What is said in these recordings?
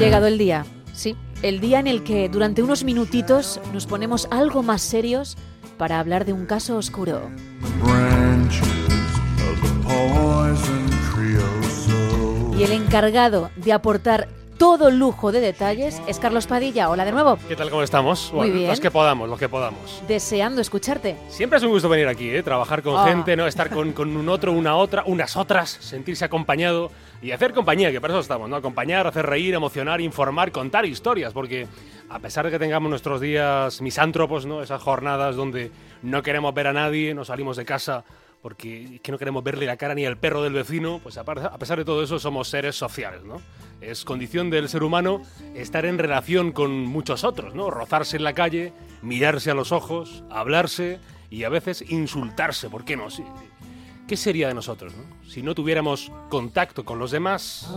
llegado el día, sí, el día en el que durante unos minutitos nos ponemos algo más serios para hablar de un caso oscuro. Y el encargado de aportar todo lujo de detalles es Carlos Padilla. Hola de nuevo. ¿Qué tal? ¿Cómo estamos? Muy bien. Los que podamos, los que podamos. Deseando escucharte. Siempre es un gusto venir aquí, ¿eh? trabajar con Ah. gente, no estar con, con un otro, una otra, unas otras, sentirse acompañado y hacer compañía, que para eso estamos, ¿no? Acompañar, hacer reír, emocionar, informar, contar historias, porque a pesar de que tengamos nuestros días misántropos, ¿no? Esas jornadas donde no queremos ver a nadie, no salimos de casa porque es que no queremos verle la cara ni al perro del vecino, pues a pesar de todo eso somos seres sociales, ¿no? Es condición del ser humano estar en relación con muchos otros, ¿no? Rozarse en la calle, mirarse a los ojos, hablarse y a veces insultarse, ¿por qué no? ¿Qué sería de nosotros, no? Si no tuviéramos contacto con los demás.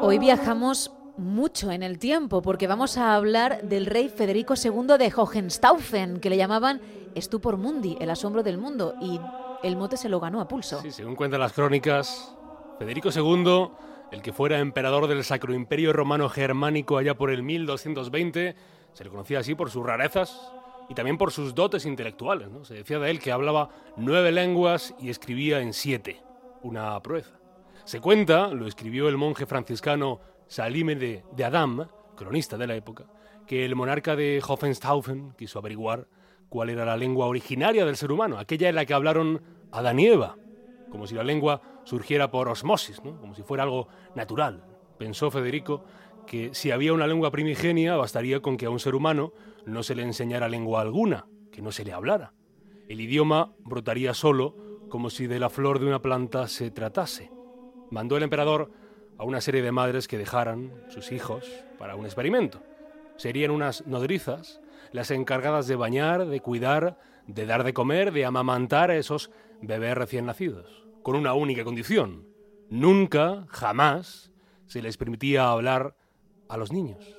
Hoy viajamos mucho en el tiempo porque vamos a hablar del rey Federico II de Hohenstaufen, que le llamaban Stupor Mundi, el asombro del mundo, y el mote se lo ganó a pulso. Sí, según cuentan las crónicas, Federico II, el que fuera emperador del Sacro Imperio Romano Germánico allá por el 1220, se le conocía así por sus rarezas y también por sus dotes intelectuales. ¿no? Se decía de él que hablaba nueve lenguas y escribía en siete, una proeza. Se cuenta, lo escribió el monje franciscano Salime de, de Adam, cronista de la época, que el monarca de Hohenstaufen quiso averiguar cuál era la lengua originaria del ser humano, aquella en la que hablaron Adán y como si la lengua surgiera por osmosis, ¿no? como si fuera algo natural. Pensó Federico que si había una lengua primigenia bastaría con que a un ser humano no se le enseñara lengua alguna, que no se le hablara. El idioma brotaría solo como si de la flor de una planta se tratase. Mandó el emperador a una serie de madres que dejaran sus hijos para un experimento. Serían unas nodrizas las encargadas de bañar, de cuidar, de dar de comer, de amamantar a esos bebés recién nacidos, con una única condición. Nunca, jamás, se les permitía hablar a los niños,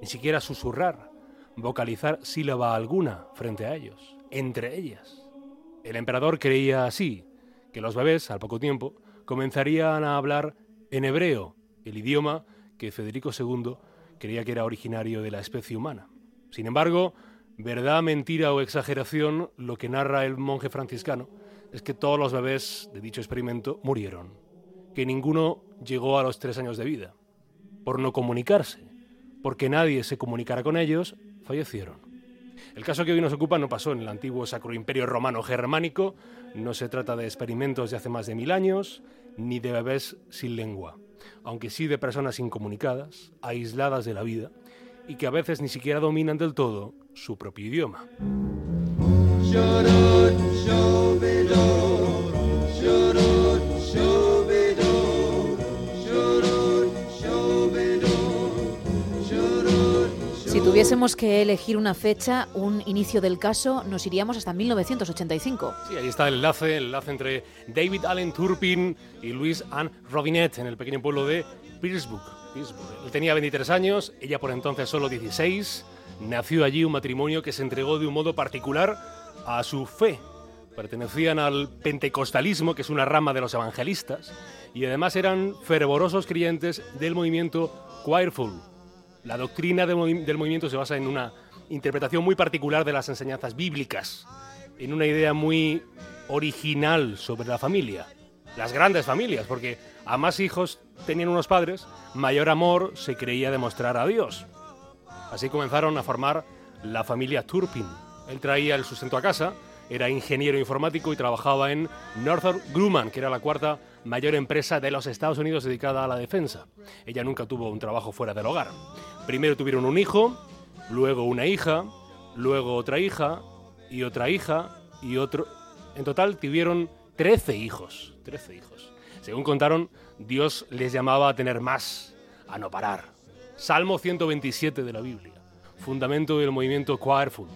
ni siquiera susurrar, vocalizar sílaba alguna frente a ellos, entre ellas. El emperador creía así, que los bebés, al poco tiempo, comenzarían a hablar en hebreo, el idioma que Federico II creía que era originario de la especie humana. Sin embargo, verdad, mentira o exageración, lo que narra el monje franciscano es que todos los bebés de dicho experimento murieron, que ninguno llegó a los tres años de vida, por no comunicarse, porque nadie se comunicara con ellos, fallecieron. El caso que hoy nos ocupa no pasó en el antiguo Sacro Imperio Romano Germánico, no se trata de experimentos de hace más de mil años, ni de bebés sin lengua, aunque sí de personas incomunicadas, aisladas de la vida, y que a veces ni siquiera dominan del todo su propio idioma. Tuviésemos que elegir una fecha, un inicio del caso, nos iríamos hasta 1985. Sí, ahí está el enlace, el enlace entre David Allen Turpin y Louise Anne Robinet en el pequeño pueblo de. Pittsburgh. Él tenía 23 años, ella por entonces solo 16. Nació allí un matrimonio que se entregó de un modo particular a su fe. Pertenecían al pentecostalismo, que es una rama de los evangelistas, y además eran fervorosos creyentes del movimiento Choirful. La doctrina del, movi- del movimiento se basa en una interpretación muy particular de las enseñanzas bíblicas, en una idea muy original sobre la familia, las grandes familias, porque a más hijos tenían unos padres, mayor amor se creía demostrar a Dios. Así comenzaron a formar la familia Turpin. Él traía el sustento a casa, era ingeniero informático y trabajaba en Northrop Grumman, que era la cuarta mayor empresa de los Estados Unidos dedicada a la defensa. Ella nunca tuvo un trabajo fuera del hogar. Primero tuvieron un hijo, luego una hija, luego otra hija y otra hija y otro. En total tuvieron 13 hijos. 13 hijos. Según contaron, Dios les llamaba a tener más, a no parar. Salmo 127 de la Biblia, fundamento del movimiento Choirful.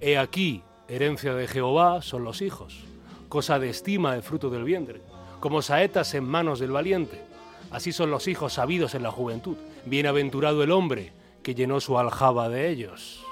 He aquí, herencia de Jehová son los hijos, cosa de estima el fruto del vientre, como saetas en manos del valiente. Así son los hijos sabidos en la juventud. Bienaventurado el hombre que llenó su aljaba de ellos.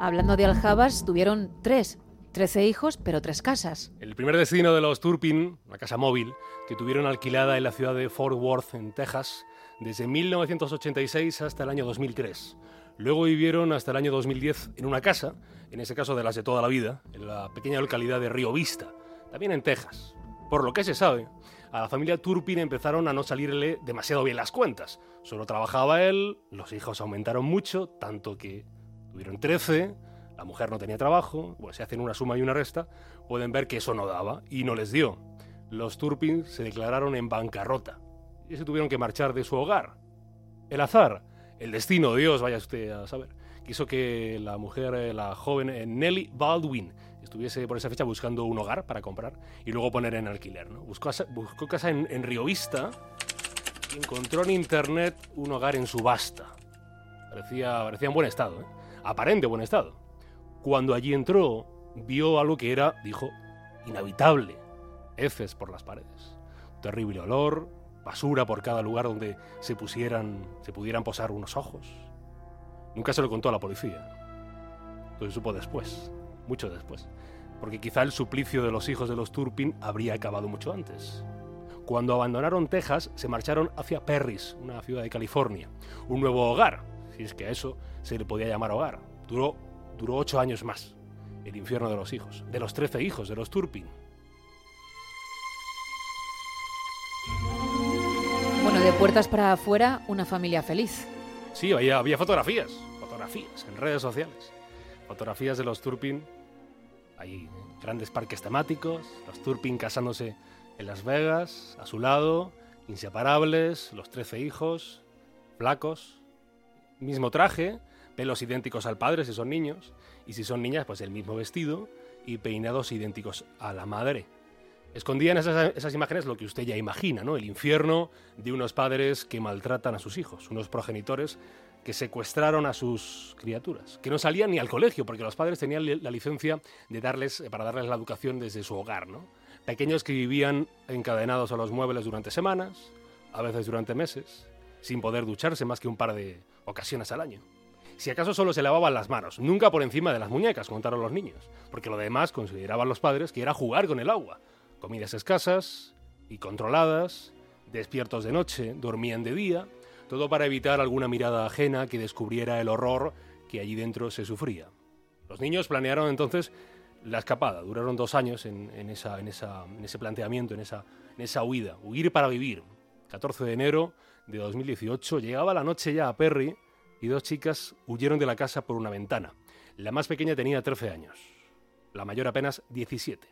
Hablando de aljabas, tuvieron tres, trece hijos, pero tres casas. El primer destino de los Turpin, una casa móvil, que tuvieron alquilada en la ciudad de Fort Worth, en Texas, desde 1986 hasta el año 2003. Luego vivieron hasta el año 2010 en una casa, en ese caso de las de toda la vida, en la pequeña localidad de Río Vista, también en Texas. Por lo que se sabe, a la familia Turpin empezaron a no salirle demasiado bien las cuentas. Solo trabajaba él, los hijos aumentaron mucho, tanto que tuvieron 13, la mujer no tenía trabajo, pues si hacen una suma y una resta, pueden ver que eso no daba y no les dio. Los Turpin se declararon en bancarrota y se tuvieron que marchar de su hogar. El azar, el destino, Dios, vaya usted a saber, quiso que la mujer, eh, la joven eh, Nelly Baldwin, estuviese por esa fecha buscando un hogar para comprar y luego poner en alquiler. ¿no? Buscó, buscó casa en, en Vista y encontró en internet un hogar en subasta. Parecía, parecía en buen estado, ¿eh? aparente buen estado. Cuando allí entró, vio algo que era, dijo, inhabitable. Heces por las paredes. Terrible olor, basura por cada lugar donde se pusieran, se pudieran posar unos ojos. Nunca se lo contó a la policía. Lo supo después, mucho después, porque quizá el suplicio de los hijos de los Turpin habría acabado mucho antes. Cuando abandonaron Texas, se marcharon hacia Perris, una ciudad de California, un nuevo hogar, si es que a eso se le podía llamar hogar. Duró, duró ocho años más, el infierno de los hijos, de los trece hijos de los Turpin. De puertas para afuera, una familia feliz. Sí, había, había fotografías, fotografías en redes sociales. Fotografías de los Turpin. Hay grandes parques temáticos, los Turpin casándose en Las Vegas, a su lado, inseparables, los trece hijos, flacos, mismo traje, pelos idénticos al padre si son niños, y si son niñas, pues el mismo vestido y peinados idénticos a la madre. Escondían esas, esas imágenes lo que usted ya imagina, ¿no? El infierno de unos padres que maltratan a sus hijos, unos progenitores que secuestraron a sus criaturas, que no salían ni al colegio, porque los padres tenían la licencia de darles, para darles la educación desde su hogar, ¿no? Pequeños que vivían encadenados a los muebles durante semanas, a veces durante meses, sin poder ducharse más que un par de ocasiones al año. Si acaso solo se lavaban las manos, nunca por encima de las muñecas, contaron los niños, porque lo demás consideraban los padres que era jugar con el agua, comidas escasas y controladas, despiertos de noche, dormían de día, todo para evitar alguna mirada ajena que descubriera el horror que allí dentro se sufría. Los niños planearon entonces la escapada, duraron dos años en, ese planteamiento, en esa, en esa huida, huir para vivir. 14 de enero de 2018 llegaba la noche ya a Perry y dos chicas huyeron de la casa por una ventana. La más pequeña tenía 13 años, la mayor apenas 17.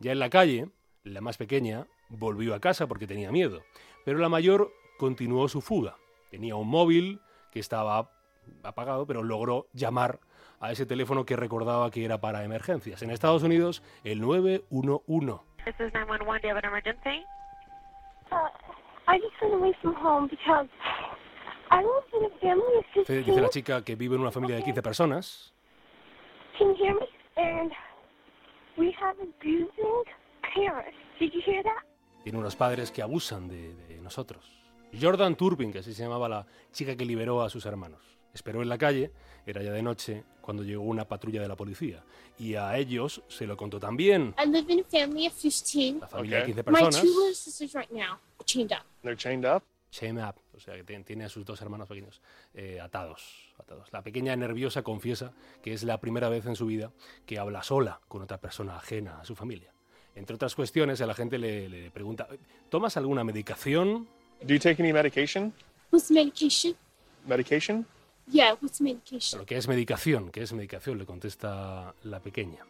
Ya en la calle, la más pequeña volvió a casa porque tenía miedo, pero la mayor continuó su fuga. Tenía un móvil que estaba apagado, pero logró llamar a ese teléfono que recordaba que era para emergencias. En Estados Unidos, el 911. Dice la chica que vive en una familia de 15 personas. Tiene unos padres que abusan de, de, nosotros. Jordan Turbin, que así se llamaba la chica que liberó a sus hermanos. Esperó en la calle, era ya de noche, cuando llegó una patrulla de la policía. Y a ellos se lo contó también. I live in a family of 15. La familia Okay. de 15 My personas. two little sisters right now, chained up. They're chained up. Chain up, o sea que tiene- tiene a sus dos hermanos pequeños eh, atados, atados. La pequeña nerviosa confiesa que es la primera vez en su vida que habla sola con otra persona ajena a su familia. Entre otras cuestiones, el agente le, le pregunta, ¿tomas alguna medicación? Do you take any medication? What's medication? Medication? Yeah, what's medication? Lo que es medicación, ¿qué es medicación? Le contesta la pequeña.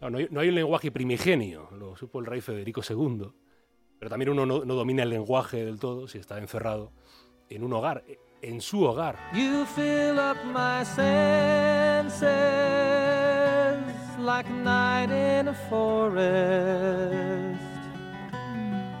No, no hay, no hay un lenguaje primigenio, lo supo el rey Federico II, pero también uno no, no domina el lenguaje del todo si está encerrado en un hogar, en su hogar. You fill up my senses like a night in a forest.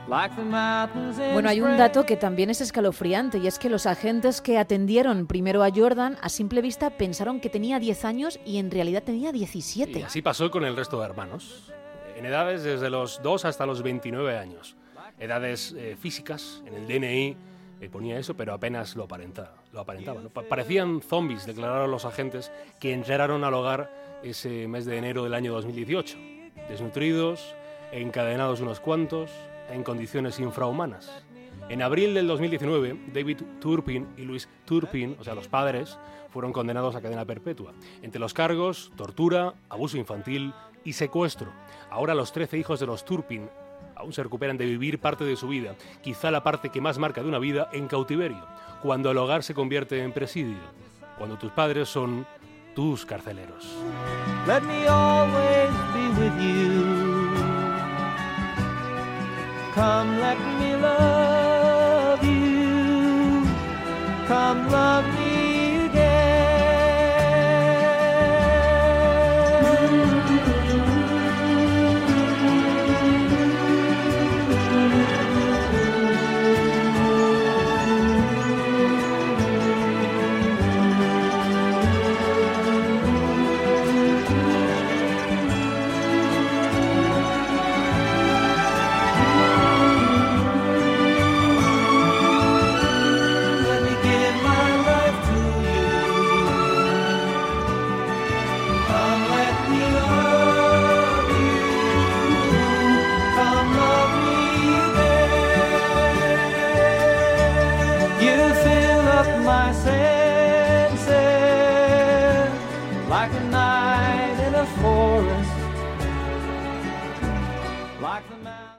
Like the mountains in Bueno, hay un dato que también es escalofriante y es que los agentes que atendieron primero a Jordan a simple vista pensaron que tenía 10 años y en realidad tenía 17. Y así pasó con el resto de hermanos, en edades desde los 2 hasta los 29 años. Edades eh, físicas, en el DNI eh, ponía eso, pero apenas lo aparentaba. Lo aparentaban. ¿no? Pa- Parecían zombies, declararon los agentes que entraron al hogar ese mes de enero del año 2018. Desnutridos, encadenados unos cuantos, en condiciones infrahumanas. En abril del 2019, David Turpin y Luis Turpin, o sea, los padres, fueron condenados a cadena perpetua. Entre los cargos, tortura, abuso infantil y secuestro. Ahora los 13 hijos de los Turpin aún se recuperan de vivir parte de su vida, quizá la parte que más marca de una vida, en cautiverio, cuando el hogar se convierte en presidio, cuando tus padres son tus carceleros. Let me always be with you. Come, let me love you. Come,